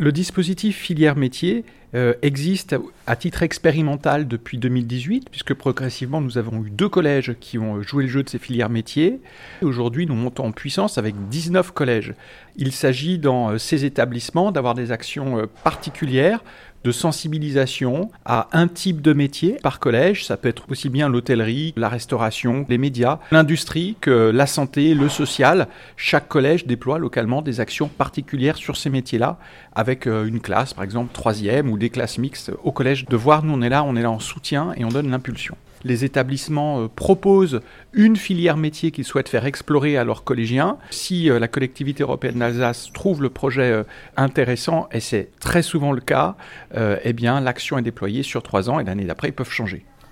Le dispositif filière métier euh, existe à titre expérimental depuis 2018, puisque progressivement nous avons eu deux collèges qui ont joué le jeu de ces filières métiers. Aujourd'hui, nous montons en puissance avec 19 collèges. Il s'agit dans euh, ces établissements d'avoir des actions euh, particulières de sensibilisation à un type de métier par collège. Ça peut être aussi bien l'hôtellerie, la restauration, les médias, l'industrie que la santé, le social. Chaque collège déploie localement des actions particulières sur ces métiers-là avec une classe, par exemple, troisième ou des classes mixtes au collège, de voir nous on est là, on est là en soutien et on donne l'impulsion. Les établissements euh, proposent une filière métier qu'ils souhaitent faire explorer à leurs collégiens. Si euh, la collectivité européenne d'Alsace trouve le projet euh, intéressant, et c'est très souvent le cas, eh bien l'action est déployée sur trois ans et l'année d'après ils peuvent changer.